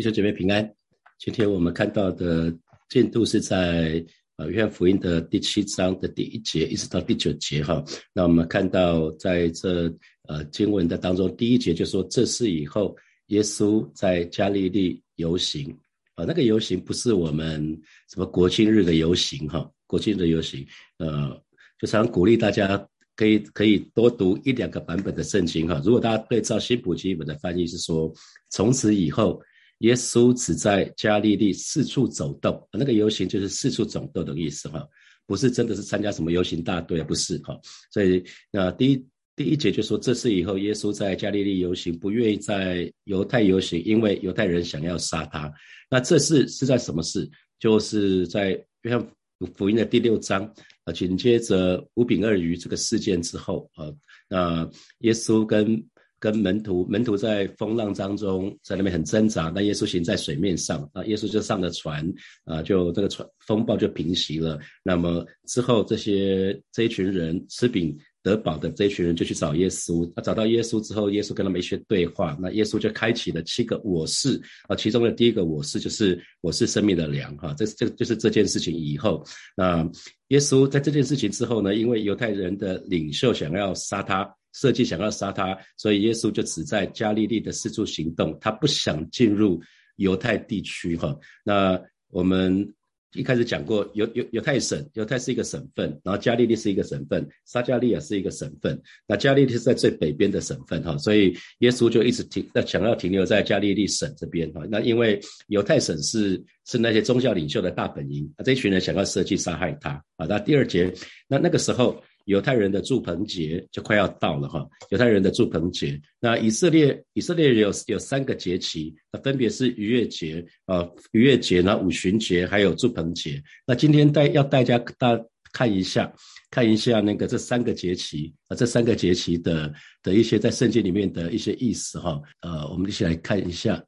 弟兄姐妹平安。今天我们看到的进度是在呃约翰福音的第七章的第一节一直到第九节哈。那我们看到在这呃经文的当中，第一节就说这是以后耶稣在加利利游行啊，那个游行不是我们什么国庆日的游行哈，国庆日的游行呃，就常鼓励大家可以可以多读一两个版本的圣经哈。如果大家对照新普基本的翻译是说从此以后。耶稣只在加利利四处走动，那个游行就是四处走动的意思哈，不是真的是参加什么游行大队，不是哈。所以那第一第一节就说，这是以后耶稣在加利利游行，不愿意在犹太游行，因为犹太人想要杀他。那这是是在什么事？就是在约翰福音的第六章啊，紧接着五饼二鱼这个事件之后啊，那耶稣跟。跟门徒，门徒在风浪当中，在那边很挣扎。那耶稣行在水面上，啊，耶稣就上了船，啊，就这个船风暴就平息了。那么之后，这些这一群人吃饼得饱的这一群人就去找耶稣。他找到耶稣之后，耶稣跟他们一些对话。那耶稣就开启了七个我是啊，其中的第一个我是就是我是生命的粮哈。这这就是这件事情以后，那耶稣在这件事情之后呢，因为犹太人的领袖想要杀他。设计想要杀他，所以耶稣就只在加利利的四处行动，他不想进入犹太地区哈。那我们一开始讲过，犹犹犹太省，犹太是一个省份，然后加利利是一个省份，撒加利亚是一个省份。那加利利是在最北边的省份哈，所以耶稣就一直停，那想要停留在加利利省这边哈。那因为犹太省是是那些宗教领袖的大本营，那这群人想要设计杀害他啊。那第二节，那那个时候。犹太人的祝棚节就快要到了哈，犹太人的祝棚节，那以色列以色列有有三个节期，那分别是逾越节啊，逾越节呢，五旬节还有祝棚节。那今天带要大家大看一下，看一下那个这三个节期啊，这三个节期的的一些在圣经里面的一些意思哈。呃，我们一起来看一下，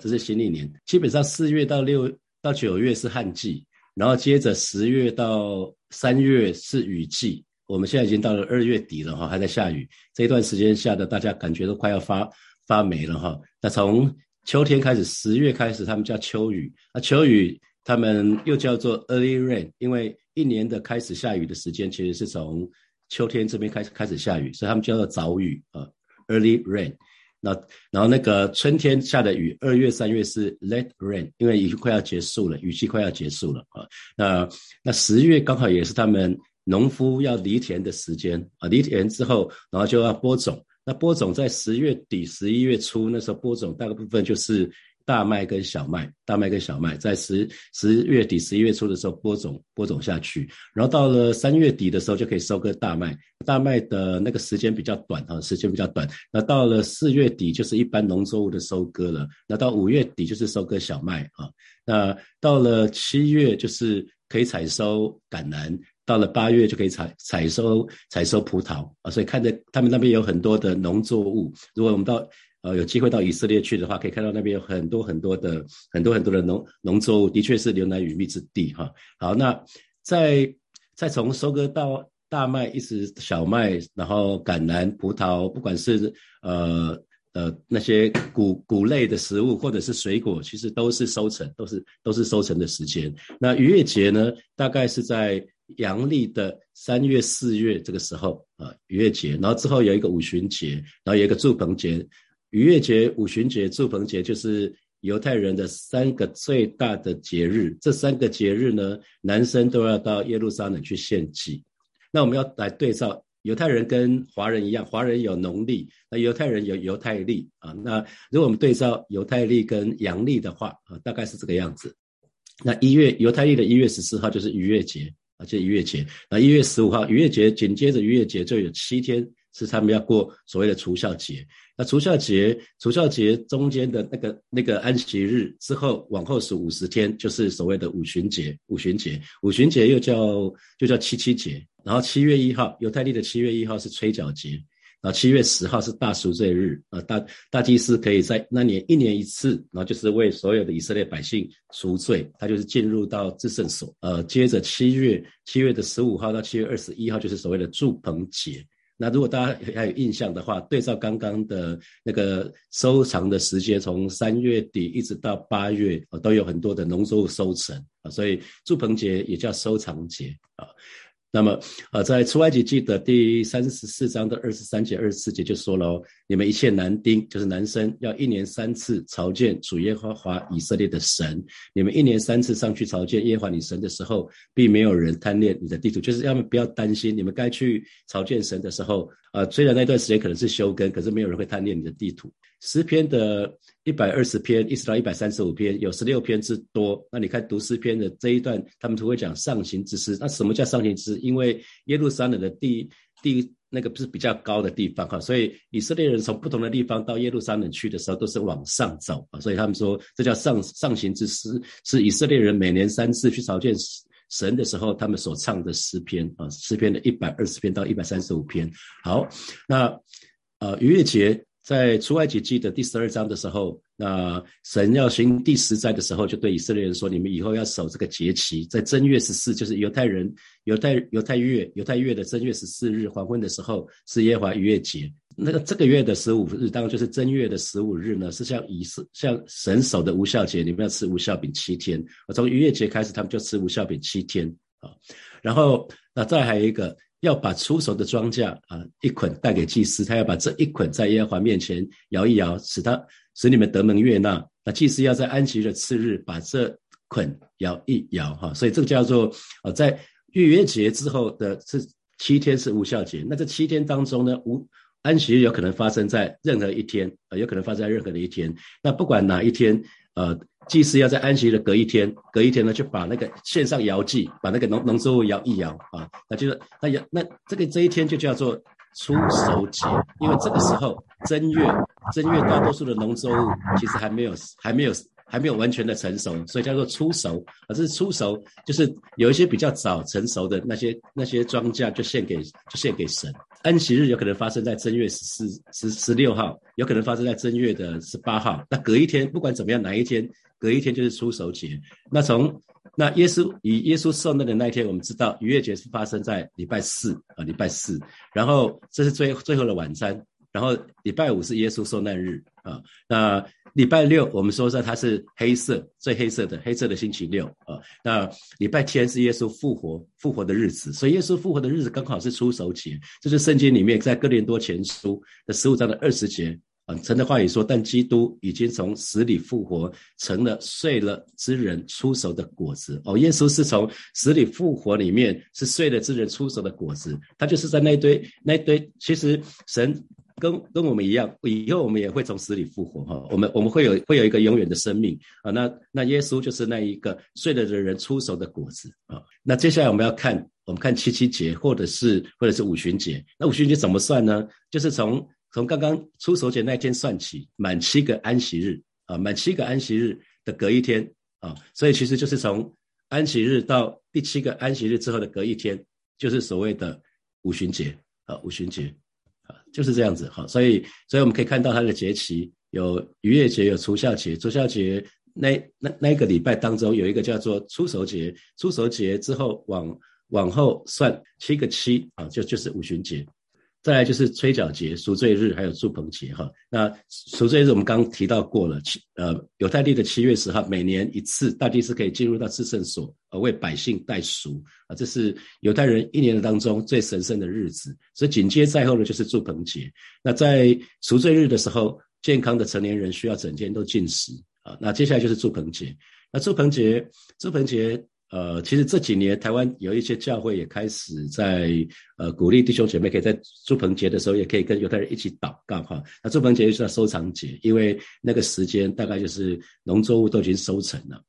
这是新历年，基本上四月到六到九月是旱季，然后接着十月到三月是雨季。我们现在已经到了二月底了哈，还在下雨。这一段时间下的，大家感觉都快要发发霉了哈。那从秋天开始，十月开始，他们叫秋雨。那秋雨他们又叫做 early rain，因为一年的开始下雨的时间其实是从秋天这边开始开始下雨，所以他们叫做早雨啊，early rain。那然后那个春天下的雨，二月三月是 late rain，因为已经快要结束了，雨季快要结束了啊。那那十月刚好也是他们。农夫要犁田的时间啊，犁田之后，然后就要播种。那播种在十月底、十一月初，那时候播种大部分就是大麦跟小麦。大麦跟小麦在十十月底、十一月初的时候播种，播种下去。然后到了三月底的时候就可以收割大麦。大麦的那个时间比较短啊，时间比较短。那到了四月底就是一般农作物的收割了。那到五月底就是收割小麦啊。那到了七月就是可以采收橄榄。到了八月就可以采采收采收葡萄啊，所以看着他们那边有很多的农作物。如果我们到呃有机会到以色列去的话，可以看到那边有很多很多的很多很多的农农作物，的确是牛奶与蜜之地哈。好，那再再从收割到大麦，一直小麦，然后橄榄、葡萄，不管是呃呃那些谷谷类的食物或者是水果，其实都是收成，都是都是收成的时间。那逾越节呢，大概是在。阳历的三月、四月这个时候啊，逾越节，然后之后有一个五旬节，然后有一个祝棚节。逾越节、五旬节、祝棚节就是犹太人的三个最大的节日。这三个节日呢，男生都要到耶路撒冷去献祭。那我们要来对照，犹太人跟华人一样，华人有农历，那犹太人有犹太历啊。那如果我们对照犹太历跟阳历的话啊，大概是这个样子。那一月犹太历的一月十四号就是逾越节。而且逾越节，那一月十五号逾越节，紧接着逾越节就有七天是他们要过所谓的除孝节。那除孝节，除孝节中间的那个那个安息日之后，往后数五十天，就是所谓的五旬节。五旬节，五旬节又叫又叫七七节。然后七月一号，犹太历的七月一号是吹角节。然后七月十号是大赎罪日，啊，大大祭司可以在那年一年一次，然后就是为所有的以色列百姓赎罪，他就是进入到至圣所。呃，接着七月七月的十五号到七月二十一号就是所谓的祝棚节，那如果大家还有印象的话，对照刚刚的那个收藏的时间，从三月底一直到八月，都有很多的农作物收成啊，所以祝棚节也叫收藏节啊。那么，呃，在出埃及记的第三十四章的二十三节、二十四节就说了：你们一切男丁，就是男生，要一年三次朝见主耶和华以色列的神。你们一年三次上去朝见耶和华你神的时候，并没有人贪恋你的地图，就是要么不要担心，你们该去朝见神的时候，啊，虽然那段时间可能是休耕，可是没有人会贪恋你的地图。诗篇的一百二十篇一直到一百三十五篇，有十六篇之多。那你看读诗篇的这一段，他们都会讲上行之诗。那什么叫上行之诗？因为耶路撒冷的地地那个不是比较高的地方哈，所以以色列人从不同的地方到耶路撒冷去的时候，都是往上走啊。所以他们说这叫上上行之诗，是以色列人每年三次去朝见神的时候，他们所唱的诗篇啊。诗篇的一百二十篇到一百三十五篇。好，那呃逾越节。在出埃及记的第十二章的时候，那神要行第十灾的时候，就对以色列人说：“你们以后要守这个节期，在正月十四，就是犹太人犹太犹太月犹太月的正月十四日黄昏的时候，是耶和华逾越节。那个这个月的十五日，当然就是正月的十五日呢，是像以色像神守的无效节，你们要吃无效饼七天。我从逾越节开始，他们就吃无效饼七天啊。然后那再还有一个。”要把出手的庄稼啊一捆带给祭司，他要把这一捆在耶和华面前摇一摇，使他使你们得蒙悦纳。那祭司要在安息的次日把这捆摇一摇，哈，所以这个叫做呃，在逾越节之后的这七天是无效节。那这七天当中呢，无安息有可能发生在任何一天，呃，有可能发生在任何的一天。那不管哪一天，呃。祭司要在安息的隔一天，隔一天呢，就把那个线上摇祭，把那个农农作物摇一摇啊，那就是那摇那这个这一天就叫做出手节，因为这个时候正月正月大多数的农作物其实还没有还没有还没有完全的成熟，所以叫做出熟啊，这是出熟，就是有一些比较早成熟的那些那些庄稼就献给就献给神。安息日有可能发生在正月十四十十六号，有可能发生在正月的十八号，那隔一天不管怎么样哪一天。隔一天就是出熟节，那从那耶稣以耶稣受难的那一天，我们知道逾越节是发生在礼拜四啊，礼拜四，然后这是最最后的晚餐，然后礼拜五是耶稣受难日啊，那礼拜六我们说说它是黑色最黑色的黑色的星期六啊，那礼拜天是耶稣复活复活的日子，所以耶稣复活的日子刚好是出手节，这是圣经里面在哥林多前书的十五章的二十节。啊，神的话语说，但基督已经从死里复活，成了睡了之人出手的果子。哦，耶稣是从死里复活，里面是睡了之人出手的果子。他就是在那堆那堆，其实神跟跟我们一样，以后我们也会从死里复活哈。我们我们会有会有一个永远的生命啊。那那耶稣就是那一个睡了的人出手的果子啊。那接下来我们要看，我们看七七节，或者是或者是五旬节。那五旬节怎么算呢？就是从从刚刚出手节那天算起，满七个安息日啊，满七个安息日的隔一天啊，所以其实就是从安息日到第七个安息日之后的隔一天，就是所谓的五旬节啊，五旬节，就是这样子哈。所以，所以我们可以看到它的节期有逾越节，有除孝节。除孝节那那那个礼拜当中有一个叫做出手节，出手节之后往往后算七个七啊，就就是五旬节。再来就是吹角节、赎罪日，还有祝棚节哈。那赎罪日我们刚提到过了，七呃犹太历的七月十号，每年一次，大祭司可以进入到至圣所，而为百姓代赎啊。这是犹太人一年当中最神圣的日子。所以紧接在后的就是祝棚节。那在赎罪日的时候，健康的成年人需要整天都进食啊。那接下来就是祝棚节。那祝棚节，祝棚节。呃，其实这几年台湾有一些教会也开始在呃鼓励弟兄姐妹可以在祝棚节的时候也可以跟犹太人一起祷告哈。那祝棚节就是收藏节，因为那个时间大概就是农作物都已经收成了。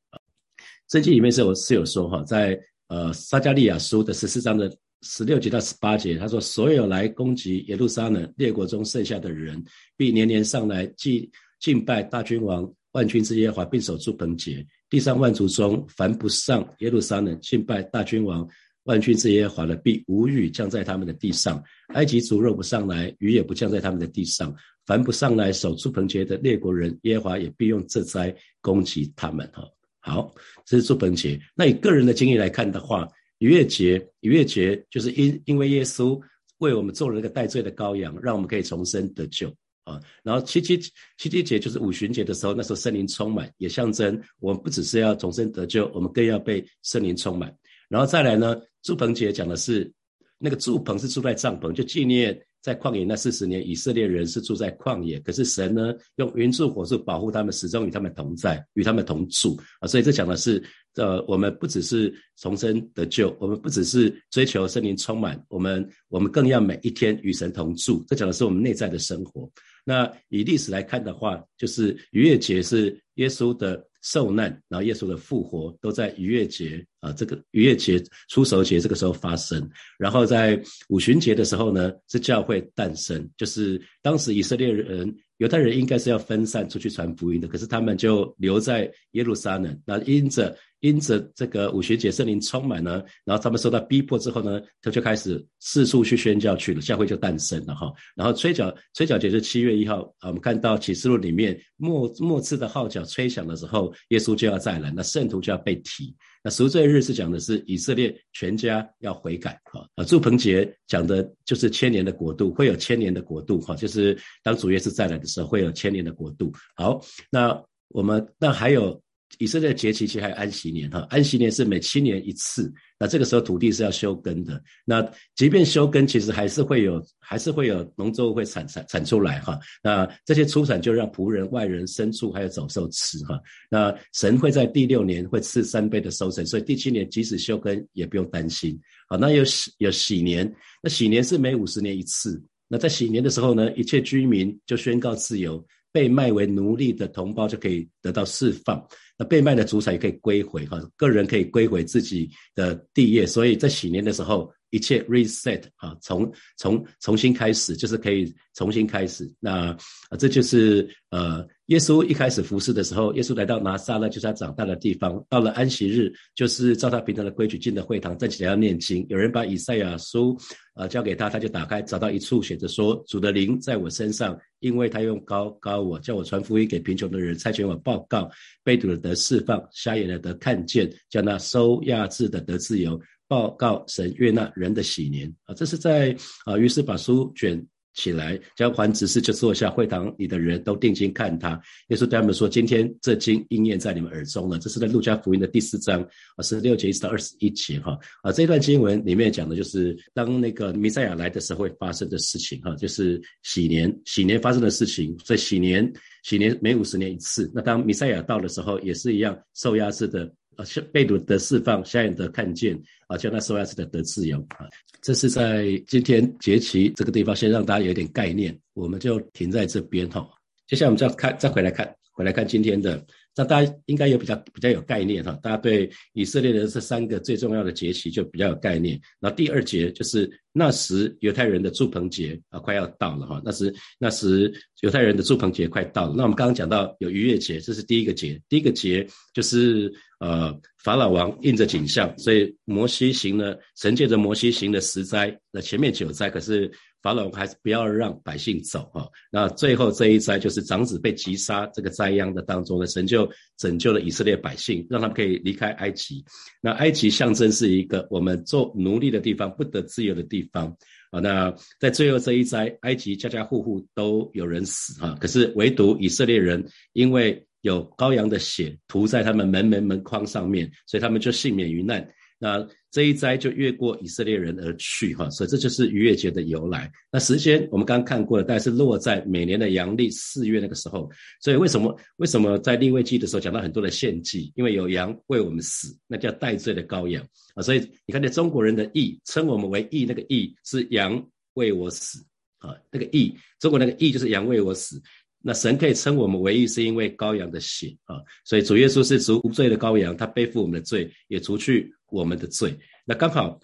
圣经里面是有是有说哈，在呃撒加利亚书的十四章的十六节到十八节，他说所有来攻击耶路撒冷列国中剩下的人，必年年上来祭敬拜大君王万军之耶和华，并守祝棚节。地上万族中，凡不上耶路撒冷敬拜大君王万军之耶和华的，必无雨降在他们的地上；埃及族若不上来，雨也不降在他们的地上。凡不上来守住棚节的列国人，耶和华也必用这灾攻击他们。哈，好，这是住棚节。那以个人的经验来看的话，逾越节，逾越节就是因因为耶稣为我们做了那个代罪的羔羊，让我们可以重生得救啊。然后七七七七节就是五旬节的时候，那时候圣灵充满，也象征我们不只是要重生得救，我们更要被圣灵充满。然后再来呢，祝棚节讲的是那个祝棚是住在帐篷，就纪念。在旷野那四十年，以色列人是住在旷野，可是神呢，用云柱火柱保护他们，始终与他们同在，与他们同住啊。所以这讲的是，呃，我们不只是重生得救，我们不只是追求圣灵充满，我们我们更要每一天与神同住。这讲的是我们内在的生活。那以历史来看的话，就是逾越节是耶稣的。受难，然后耶稣的复活都在逾越节啊，这个逾越节、出手节这个时候发生。然后在五旬节的时候呢，是教会诞生，就是当时以色列人、犹太人应该是要分散出去传福音的，可是他们就留在耶路撒冷。那因着因着这个五旬节圣灵充满呢，然后他们受到逼迫之后呢，他就开始四处去宣教去了，教会就诞生了哈。然后吹角吹角节是七月一号啊，我们看到启示录里面末末次的号角吹响的时候，耶稣就要再来，那圣徒就要被提。那赎罪日是讲的是以色列全家要悔改哈啊，祝鹏杰讲的就是千年的国度会有千年的国度哈，就是当主耶稣再来的时候会有千年的国度。好，那我们那还有。以色列节期其实还有安息年哈，安息年是每七年一次，那这个时候土地是要休耕的。那即便休耕，其实还是会有，还是会有农作物会产产产出来哈。那这些出产就让仆人、外人、牲畜还有走兽吃哈。那神会在第六年会赐三倍的收成，所以第七年即使休耕也不用担心。好，那有喜有喜年，那喜年是每五十年一次。那在喜年的时候呢，一切居民就宣告自由。被卖为奴隶的同胞就可以得到释放，那被卖的主产也可以归回哈，个人可以归回自己的地业，所以在喜年的时候，一切 reset 啊，从从重新开始，就是可以重新开始。那啊，这就是呃。耶稣一开始服侍的时候，耶稣来到拿撒勒，就是他长大的地方。到了安息日，就是照他平常的规矩进了会堂，站起来要念经。有人把以赛亚书，呃，交给他，他就打开，找到一处写着说：“主的灵在我身上，因为他用高高我，叫我传福音给贫穷的人，差遣我报告被掳的得释放，瞎眼的得看见，叫那收压制的得自由，报告神悦纳人的喜年。”啊，这是在啊，于是把书卷。起来，将还执事就坐下，会堂里的人都定睛看他。耶稣对他们说：“今天这经应验在你们耳中了。”这是在路加福音的第四章啊，十六节一直到二十一节哈啊。这段经文里面讲的就是当那个弥赛亚来的时候会发生的事情哈，就是喜年喜年发生的事情。所以喜年喜年每五十年一次。那当弥赛亚到的时候，也是一样受压制的。啊，被掳的释放，瞎眼的看见，啊，叫那受压制的得自由啊。这是在今天节气这个地方，先让大家有点概念，我们就停在这边哈。接下来我们再看，再回来看，回来看今天的。那大家应该有比较比较有概念哈，大家对以色列的这三个最重要的节期就比较有概念。那第二节就是那时犹太人的祝棚节啊，快要到了哈。那时那时犹太人的祝棚节快到了。那我们刚刚讲到有逾越节，这是第一个节。第一个节就是呃法老王印着景象，所以摩西行了神借着摩西行了十灾，那前面九灾可是。法老还是不要让百姓走哈，那最后这一灾就是长子被击杀这个灾殃的当中呢，神就拯救了以色列百姓，让他们可以离开埃及。那埃及象征是一个我们做奴隶的地方，不得自由的地方啊。那在最后这一灾，埃及家家户户都有人死哈，可是唯独以色列人因为有羔羊的血涂在他们门门门框上面，所以他们就幸免于难。那这一灾就越过以色列人而去，哈，所以这就是逾越节的由来。那时间我们刚刚看过了，大概是落在每年的阳历四月那个时候。所以为什么为什么在立位记的时候讲到很多的献祭？因为有羊为我们死，那叫代罪的羔羊啊。所以你看，那中国人的义称我们为义，那个义是羊为我死啊，那个义，中国那个义就是羊为我死。那神可以称我们为义，是因为羔羊的血啊。所以主耶稣是赎罪的羔羊，他背负我们的罪，也除去。我们的罪，那刚好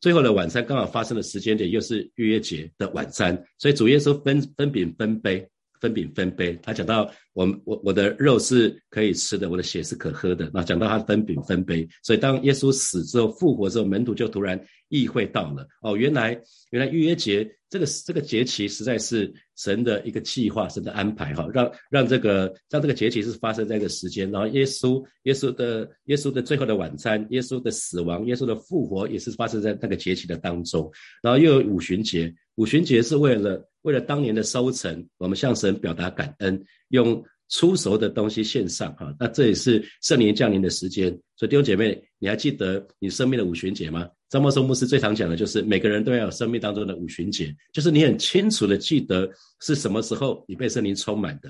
最后的晚餐刚好发生的时间点又是逾越节的晚餐，所以主耶稣分分饼分杯，分饼分杯。他讲到我我我的肉是可以吃的，我的血是可喝的。那讲到他分饼分杯，所以当耶稣死之后复活之后，门徒就突然意会到了哦，原来原来逾越节这个这个节期实在是神的一个计划，神的安排哈，让让这个让这个节期是发生在一个时间，然后耶稣耶稣的耶稣的最后的晚餐，耶稣的死亡，耶稣的复活也是发生在那个节期的当中，然后又有五旬节，五旬节是为了为了当年的收成，我们向神表达感恩，用。出熟的东西献上哈，那这也是圣灵降临的时间。所以弟兄姐妹，你还记得你生命的五旬节吗？张默松牧师最常讲的就是每个人都要有生命当中的五旬节，就是你很清楚的记得是什么时候你被圣灵充满的，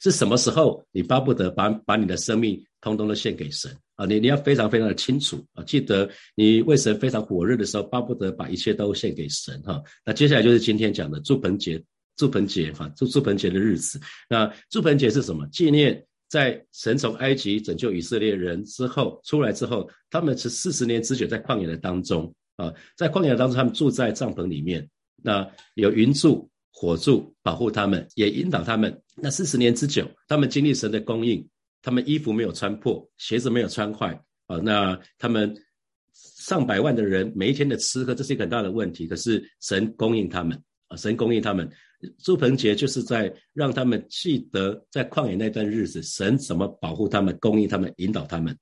是什么时候你巴不得把把你的生命通通的献给神啊！你你要非常非常的清楚啊，记得你为神非常火热的时候，巴不得把一切都献给神哈。那接下来就是今天讲的祝棚节。祝盆节哈，祝祝盆节的日子。那祝盆节是什么？纪念在神从埃及拯救以色列人之后出来之后，他们是四十年之久在旷野的当中啊，在旷野当中，他们住在帐篷里面。那有云柱、火柱保护他们，也引导他们。那四十年之久，他们经历神的供应，他们衣服没有穿破，鞋子没有穿坏啊。那他们上百万的人每一天的吃喝，这是一个很大的问题。可是神供应他们啊，神供应他们。祝棚节就是在让他们记得在旷野那段日子，神怎么保护他们、供应他们、引导他们。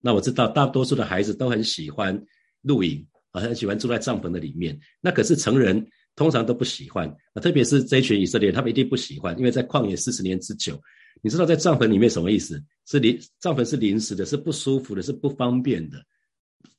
那我知道大多数的孩子都很喜欢露营，啊，很喜欢住在帐篷的里面。那可是成人通常都不喜欢，啊，特别是这一群以色列，他们一定不喜欢，因为在旷野四十年之久。你知道在帐篷里面什么意思？是临帐篷是临时的，是不舒服的，是不方便的。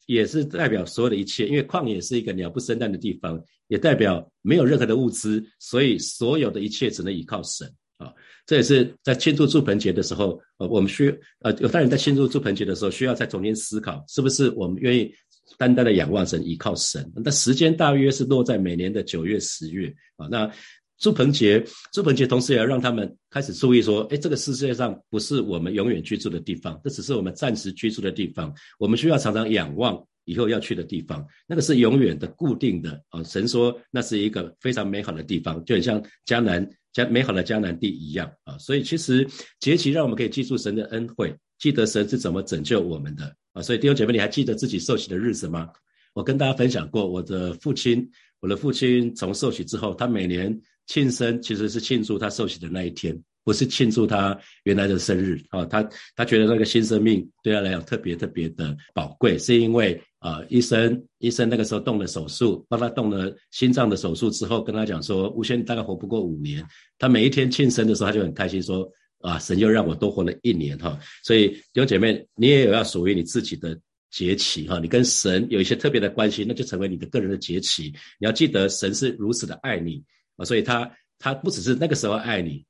也是代表所有的一切，因为旷野是一个鸟不生蛋的地方，也代表没有任何的物资，所以所有的一切只能依靠神啊。这也是在庆祝祝盆节的时候，呃，我们需呃有大人在庆祝祝盆节的时候，需要再重新思考，是不是我们愿意单单的仰望神，依靠神？那时间大约是落在每年的九月、十月啊。那祝棚节，祝棚节同时也要让他们开始注意说，哎，这个世界上不是我们永远居住的地方，这只是我们暂时居住的地方。我们需要常常仰望以后要去的地方，那个是永远的、固定的啊。神说那是一个非常美好的地方，就很像迦南、江美好的迦南地一样啊。所以其实节期让我们可以记住神的恩惠，记得神是怎么拯救我们的啊。所以弟兄姐妹，你还记得自己受洗的日子吗？我跟大家分享过，我的父亲，我的父亲从受洗之后，他每年。庆生其实是庆祝他受洗的那一天，不是庆祝他原来的生日啊。他他觉得那个新生命对他来讲特别特别的宝贵，是因为啊，医生医生那个时候动了手术，帮他动了心脏的手术之后，跟他讲说，吴先大概活不过五年。他每一天庆生的时候，他就很开心说啊，神又让我多活了一年哈。所以弟兄姐妹，你也有要属于你自己的节期哈，你跟神有一些特别的关系，那就成为你的个人的节期。你要记得，神是如此的爱你啊。所以他他不只是那个时候爱你，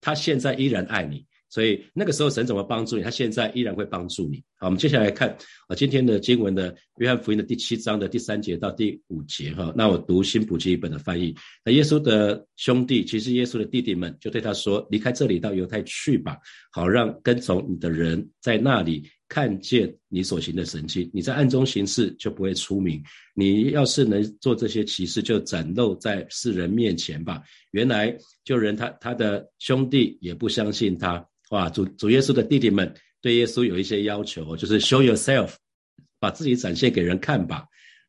他现在依然爱你。所以那个时候神怎么帮助你，他现在依然会帮助你。好，我们接下来看啊今天的经文的约翰福音的第七章的第三节到第五节哈。那我读新普基本的翻译。那耶稣的兄弟，其实耶稣的弟弟们就对他说：“离开这里，到犹太去吧，好让跟从你的人在那里。”看见你所行的神迹，你在暗中行事就不会出名。你要是能做这些奇事，就展露在世人面前吧。原来救人他他的兄弟也不相信他。哇，主主耶稣的弟弟们对耶稣有一些要求，就是 show yourself，把自己展现给人看吧。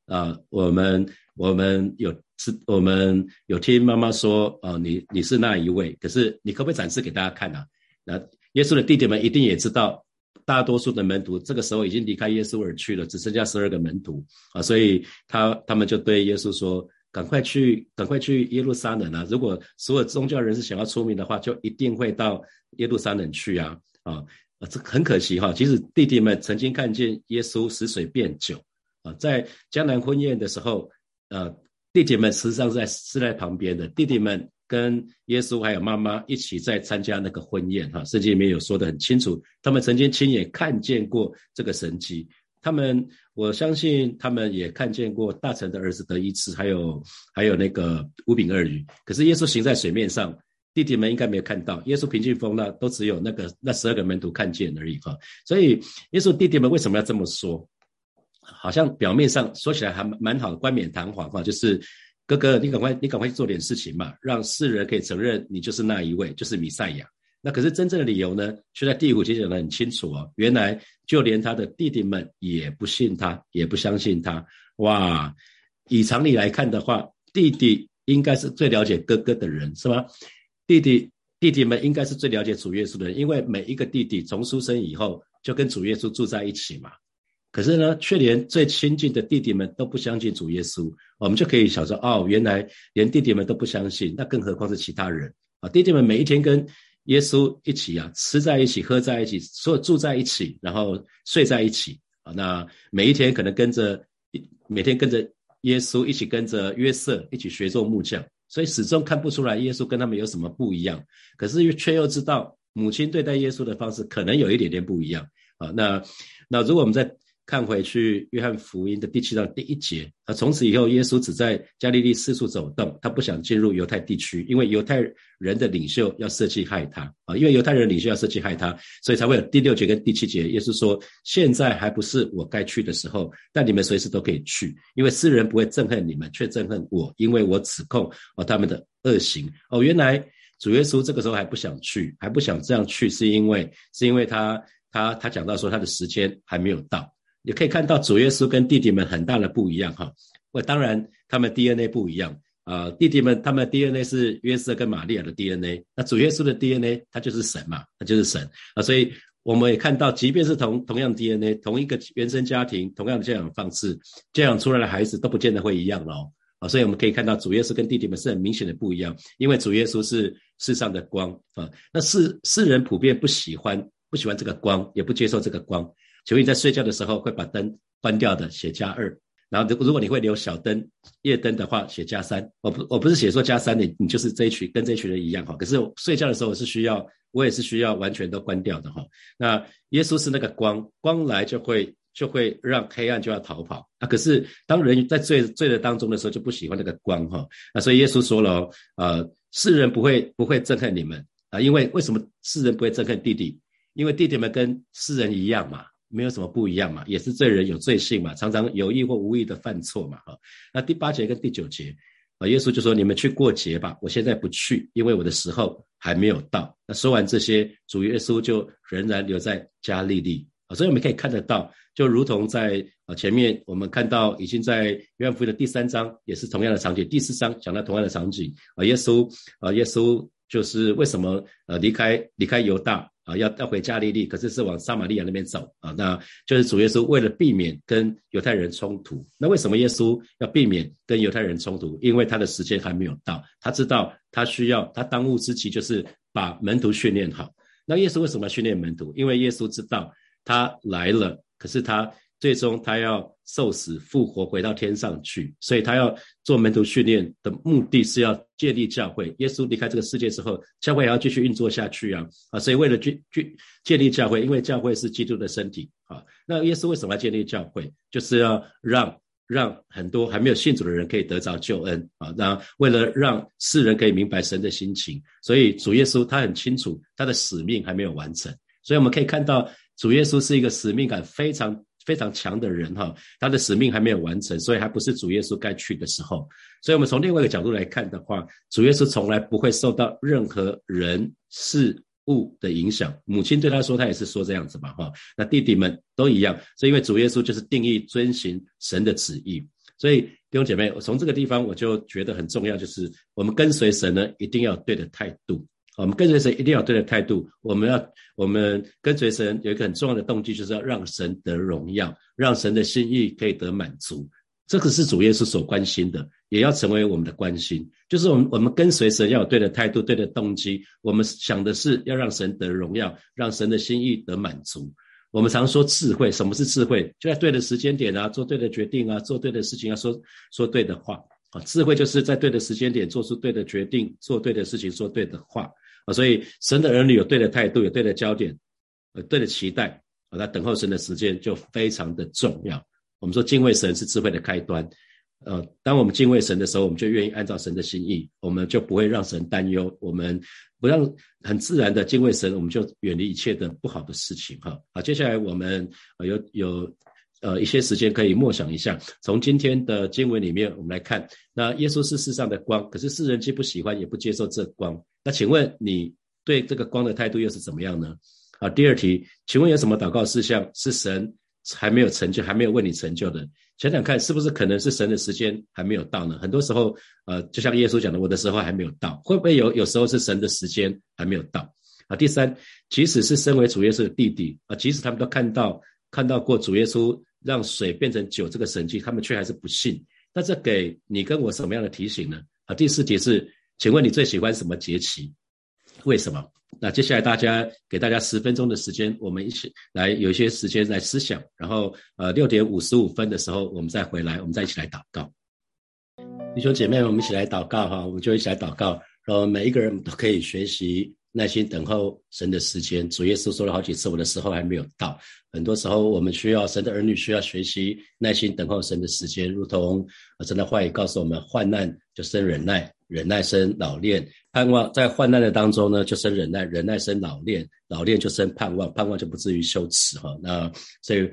啊，我们我们有是，我们有听妈妈说，哦，你你是那一位，可是你可不可以展示给大家看啊？那耶稣的弟弟们一定也知道。大多数的门徒这个时候已经离开耶稣而去了，只剩下十二个门徒啊，所以他他们就对耶稣说：“赶快去，赶快去耶路撒冷啊！如果所有宗教人士想要出名的话，就一定会到耶路撒冷去啊！啊，这很可惜哈。其实弟弟们曾经看见耶稣使水变酒啊，在江南婚宴的时候，呃，弟弟们实际上是在是在旁边的，弟弟们。跟耶稣还有妈妈一起在参加那个婚宴，哈，圣经里面有说的很清楚，他们曾经亲眼看见过这个神迹。他们，我相信他们也看见过大臣的儿子得医治，还有还有那个五饼二鱼。可是耶稣行在水面上，弟弟们应该没有看到。耶稣平静风浪，都只有那个那十二个门徒看见而已，哈。所以耶稣弟弟们为什么要这么说？好像表面上说起来还蛮好的，冠冕堂皇，哈，就是。哥哥，你赶快，你赶快去做点事情嘛，让世人可以承认你就是那一位，就是弥赛亚。那可是真正的理由呢，却在第五节讲得很清楚哦。原来就连他的弟弟们也不信他，也不相信他，哇，以常理来看的话，弟弟应该是最了解哥哥的人，是吗？弟弟弟弟们应该是最了解主耶稣的人，因为每一个弟弟从出生以后就跟主耶稣住在一起嘛。可是呢，却连最亲近的弟弟们都不相信主耶稣，我们就可以想说，哦，原来连弟弟们都不相信，那更何况是其他人啊？弟弟们每一天跟耶稣一起啊，吃在一起，喝在一起，所住在一起，然后睡在一起啊。那每一天可能跟着，每天跟着耶稣一起跟着约瑟一起学做木匠，所以始终看不出来耶稣跟他们有什么不一样。可是却又知道母亲对待耶稣的方式可能有一点点不一样啊。那那如果我们在看回去，约翰福音的第七章第一节啊，从此以后，耶稣只在加利利四处走动，他不想进入犹太地区，因为犹太人的领袖要设计害他啊，因为犹太人领袖要设计害他，所以才会有第六节跟第七节。耶稣说：“现在还不是我该去的时候，但你们随时都可以去，因为世人不会憎恨你们，却憎恨我，因为我指控哦他们的恶行哦。原来主耶稣这个时候还不想去，还不想这样去，是因为是因为他他他讲到说他的时间还没有到。”你可以看到主耶稣跟弟弟们很大的不一样哈，我当然他们 DNA 不一样。啊，弟弟们他们 DNA 是约瑟跟玛利亚的 DNA，那主耶稣的 DNA 他就是神嘛，他就是神。啊，所以我们也看到，即便是同同样 DNA，同一个原生家庭，同样的教养方式，教养出来的孩子都不见得会一样喽啊，所以我们可以看到主耶稣跟弟弟们是很明显的不一样，因为主耶稣是世上的光啊，那世世人普遍不喜欢不喜欢这个光，也不接受这个光。求你在睡觉的时候会把灯关掉的，写加二。然后如如果你会留小灯、夜灯的话，写加三。我不我不是写说加三，你你就是这一群跟这一群人一样哈。可是睡觉的时候我是需要，我也是需要完全都关掉的哈。那耶稣是那个光，光来就会就会让黑暗就要逃跑啊。可是当人在醉醉的当中的时候，就不喜欢那个光哈。那所以耶稣说了哦，呃，世人不会不会憎恨你们啊，因为为什么世人不会憎恨弟弟？因为弟弟们跟世人一样嘛。没有什么不一样嘛，也是罪人有罪性嘛，常常有意或无意的犯错嘛，哈。那第八节跟第九节，啊，耶稣就说：“你们去过节吧，我现在不去，因为我的时候还没有到。”那说完这些，主耶稣就仍然留在加利利啊。所以我们可以看得到，就如同在啊前面我们看到，已经在约翰福音的第三章也是同样的场景，第四章讲到同样的场景啊。耶稣啊，耶稣就是为什么呃离开离开犹大。啊，要要回加利利，可是是往撒玛利亚那边走啊，那就是主耶稣为了避免跟犹太人冲突。那为什么耶稣要避免跟犹太人冲突？因为他的时间还没有到，他知道他需要他当务之急就是把门徒训练好。那耶稣为什么要训练门徒？因为耶稣知道他来了，可是他。最终，他要受死、复活，回到天上去。所以他要做门徒训练的目的是要建立教会。耶稣离开这个世界之后，教会也要继续运作下去啊！啊，所以为了建建建立教会，因为教会是基督的身体啊。那耶稣为什么要建立教会？就是要让让很多还没有信主的人可以得着救恩啊。那为了让世人可以明白神的心情，所以主耶稣他很清楚他的使命还没有完成。所以我们可以看到，主耶稣是一个使命感非常。非常强的人哈，他的使命还没有完成，所以还不是主耶稣该去的时候。所以，我们从另外一个角度来看的话，主耶稣从来不会受到任何人事物的影响。母亲对他说，他也是说这样子嘛哈。那弟弟们都一样，所以因为主耶稣就是定义遵行神的旨意。所以弟兄姐妹，我从这个地方我就觉得很重要，就是我们跟随神呢，一定要对的态度。我们跟随神一定要有对的态度。我们要，我们跟随神有一个很重要的动机，就是要让神得荣耀，让神的心意可以得满足。这个是主耶稣所关心的，也要成为我们的关心。就是我们，我们跟随神要有对的态度、对的动机。我们想的是要让神得荣耀，让神的心意得满足。我们常说智慧，什么是智慧？就在对的时间点啊，做对的决定啊，做对的事情，要说说对的话啊。智慧就是在对的时间点做出对的决定，做对的事情，说对的话。啊，所以神的儿女有对的态度，有对的焦点，呃，对的期待，啊，那等候神的时间就非常的重要。我们说敬畏神是智慧的开端，呃，当我们敬畏神的时候，我们就愿意按照神的心意，我们就不会让神担忧，我们不让很自然的敬畏神，我们就远离一切的不好的事情。哈，好，接下来我们有有。呃，一些时间可以默想一下。从今天的经文里面，我们来看，那耶稣是世上的光，可是世人既不喜欢，也不接受这光。那请问你对这个光的态度又是怎么样呢？啊，第二题，请问有什么祷告事项是神还没有成就，还没有为你成就的？想想看，是不是可能是神的时间还没有到呢？很多时候，呃，就像耶稣讲的，我的时候还没有到，会不会有有时候是神的时间还没有到？啊，第三，即使是身为主耶稣的弟弟啊，即使他们都看到看到过主耶稣让水变成酒这个神迹，他们却还是不信。那这给你跟我什么样的提醒呢？啊，第四题是，请问你最喜欢什么节气？为什么？那接下来大家给大家十分钟的时间，我们一起来有一些时间来思想，然后呃六点五十五分的时候我们再回来，我们再一起来祷告。弟兄姐妹，我们一起来祷告哈，我们就一起来祷告，然后每一个人都可以学习。耐心等候神的时间，主耶稣说了好几次，我的时候还没有到。很多时候，我们需要神的儿女需要学习耐心等候神的时间，如同神的话语告诉我们：患难就生忍耐，忍耐生老练，盼望在患难的当中呢，就生忍耐，忍耐生老练，老练就生盼望，盼望就不至于羞耻哈。那所以。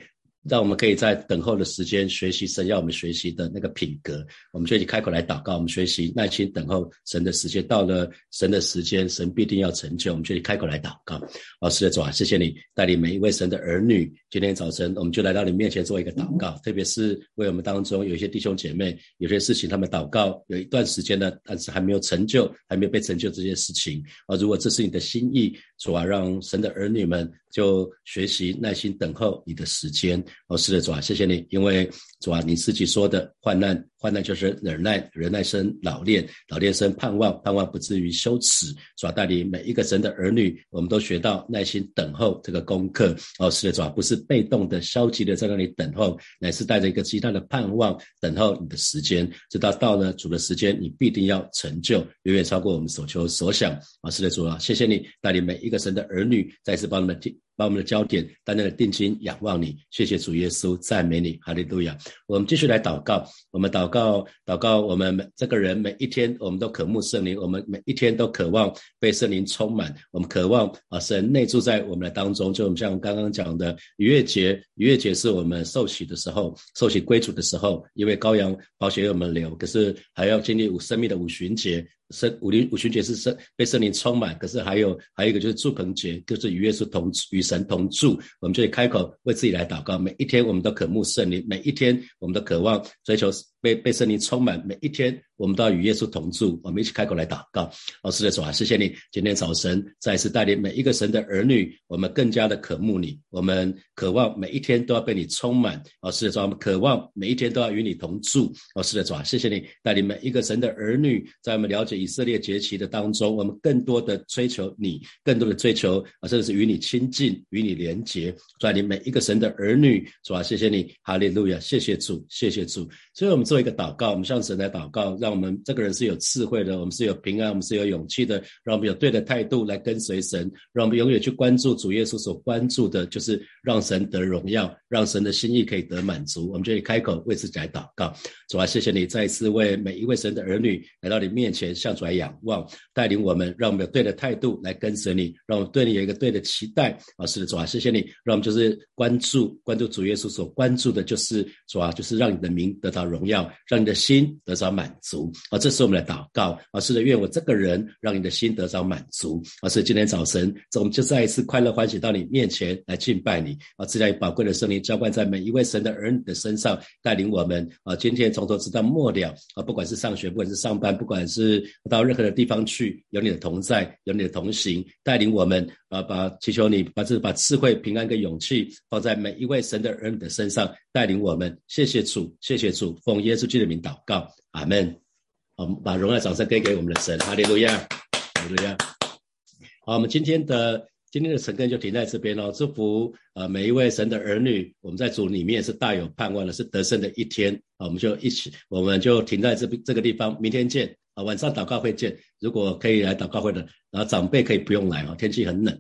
让我们可以在等候的时间学习神要我们学习的那个品格，我们就以开口来祷告，我们学习耐心等候神的时间。到了神的时间，神必定要成就。我们就以开口来祷告。老师的主啊，谢谢你带领每一位神的儿女。今天早晨，我们就来到你面前做一个祷告，特别是为我们当中有一些弟兄姐妹，有些事情他们祷告有一段时间呢，但是还没有成就，还没有被成就这件事情啊。如果这是你的心意，主啊，让神的儿女们就学习耐心等候你的时间。哦，是的，主啊，谢谢你，因为主啊，你自己说的患难。患难就是忍耐，忍耐生老练，老练生盼望，盼望不至于羞耻。主要带领每一个神的儿女，我们都学到耐心等候这个功课。哦，是的，主要不是被动的、消极的在那里等候，乃是带着一个极大的盼望等候你的时间。直到到了主的时间，你必定要成就，远远超过我们所求所想。啊，是的，主啊，谢谢你带领每一个神的儿女，再次帮你们听。把我们的焦点单单的定睛仰望你，谢谢主耶稣，赞美你，哈利路亚。我们继续来祷告，我们祷告，祷告，我们每这个人每一天，我们都渴慕圣灵，我们每一天都渴望被圣灵充满，我们渴望啊，神内住在我们的当中。就我们像刚刚讲的逾越节，逾越节是我们受洗的时候，受洗归主的时候，因为羔羊宝血为我们留，可是还要经历五生命的五旬节。圣五灵五旬节是圣被圣灵充满，可是还有还有一个就是祝棚节，就是与耶稣同与神同住，我们就开口为自己来祷告。每一天我们都渴慕圣灵，每一天我们的渴望追求被被圣灵充满，每一天。我们都要与耶稣同住，我们一起开口来祷告。老师的主啊，谢谢你今天早晨再次带领每一个神的儿女，我们更加的渴慕你，我们渴望每一天都要被你充满。老师的主啊，我们渴望每一天都要与你同住。老师的主啊，谢谢你带领每一个神的儿女，在我们了解以色列节期的当中，我们更多的追求你，更多的追求啊，甚至是与你亲近，与你连结。带领每一个神的儿女，主啊，谢谢你，哈利路亚，谢谢主，谢谢主。所以我们做一个祷告，我们向神来祷告，让。我们这个人是有智慧的，我们是有平安，我们是有勇气的，让我们有对的态度来跟随神，让我们永远去关注主耶稣所关注的，就是让神得荣耀，让神的心意可以得满足。我们就以开口为自己来祷告，主啊，谢谢你再一次为每一位神的儿女来到你面前，向主来仰望，带领我们，让我们有对的态度来跟随你，让我们对你有一个对的期待。啊，是的，主啊，谢谢你，让我们就是关注关注主耶稣所关注的，就是主啊，就是让你的名得到荣耀，让你的心得到满足。啊，这是我们的祷告啊！是的，愿我这个人让你的心得着满足啊！是今天早晨，我们就再一次快乐欢喜到你面前来敬拜你啊！这样宝贵的圣灵浇灌在每一位神的儿女的身上，带领我们啊！今天从头直到末了啊！不管是上学，不管是上班，不管是到任何的地方去，有你的同在，有你的同行，带领我们啊！把祈求你把这把智慧、平安跟勇气放在每一位神的儿女的身上，带领我们。谢谢主，谢谢主，奉耶稣基督的名祷告，阿门。我们把荣耀掌声给给我们的神，哈利路亚，哈利路亚。好，我们今天的今天的晨更就停在这边喽。祝福呃每一位神的儿女，我们在主里面是大有盼望的，是得胜的一天。我们就一起，我们就停在这边这个地方，明天见。啊，晚上祷告会见。如果可以来祷告会的，然后长辈可以不用来哦，天气很冷。